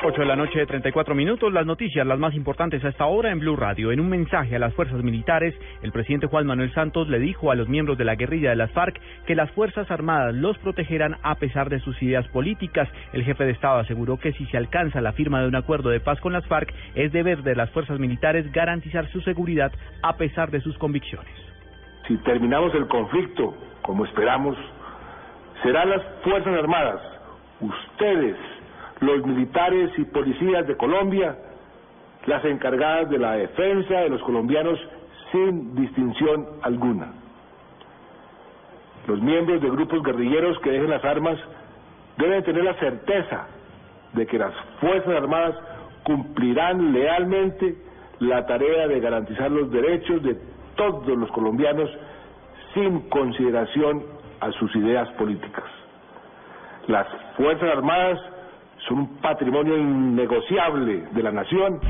8 de la noche, 34 minutos. Las noticias, las más importantes a esta hora en Blue Radio. En un mensaje a las fuerzas militares, el presidente Juan Manuel Santos le dijo a los miembros de la guerrilla de las FARC que las Fuerzas Armadas los protegerán a pesar de sus ideas políticas. El jefe de Estado aseguró que si se alcanza la firma de un acuerdo de paz con las FARC, es deber de las fuerzas militares garantizar su seguridad a pesar de sus convicciones. Si terminamos el conflicto, como esperamos, serán las Fuerzas Armadas, ustedes, los militares y policías de Colombia, las encargadas de la defensa de los colombianos sin distinción alguna. Los miembros de grupos guerrilleros que dejen las armas deben tener la certeza de que las Fuerzas Armadas cumplirán lealmente la tarea de garantizar los derechos de todos los colombianos sin consideración a sus ideas políticas. Las Fuerzas Armadas son un patrimonio innegociable de la nación